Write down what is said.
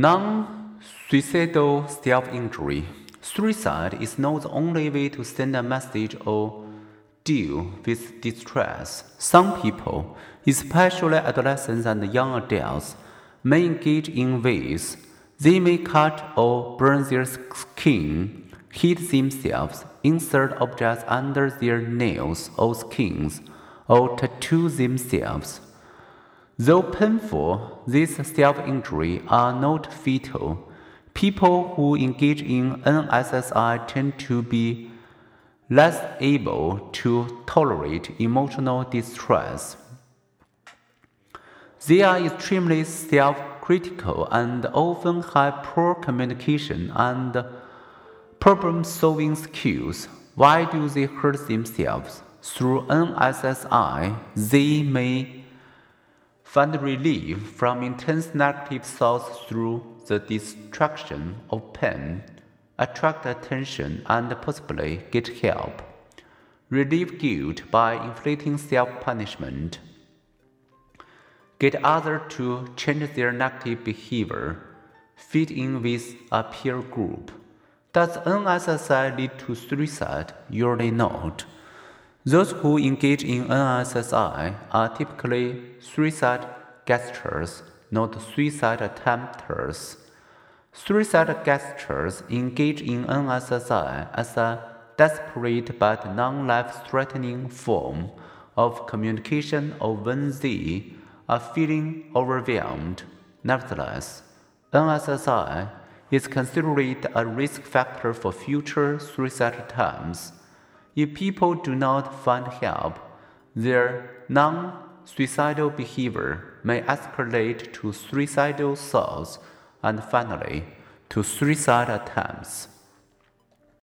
Non suicidal self injury. Suicide is not the only way to send a message or deal with distress. Some people, especially adolescents and young adults, may engage in ways they may cut or burn their skin, hit themselves, insert objects under their nails or skins, or tattoo themselves. Though painful, these self injury are not fatal. People who engage in NSSI tend to be less able to tolerate emotional distress. They are extremely self critical and often have poor communication and problem solving skills. Why do they hurt themselves? Through NSSI, they may find relief from intense negative thoughts through the distraction of pain, attract attention, and possibly get help. Relieve guilt by inflicting self punishment. Get others to change their negative behavior. Fit in with a peer group. Does NSSI lead to suicide? Usually not. Those who engage in NSSI are typically suicide gesturers, not suicide attempters. Suicide gesturers engage in NSSI as a desperate but non life threatening form of communication or when they are feeling overwhelmed. Nevertheless, NSSI is considered a risk factor for future suicide attempts. If people do not find help, their non suicidal behavior may escalate to suicidal thoughts and finally to suicide attempts.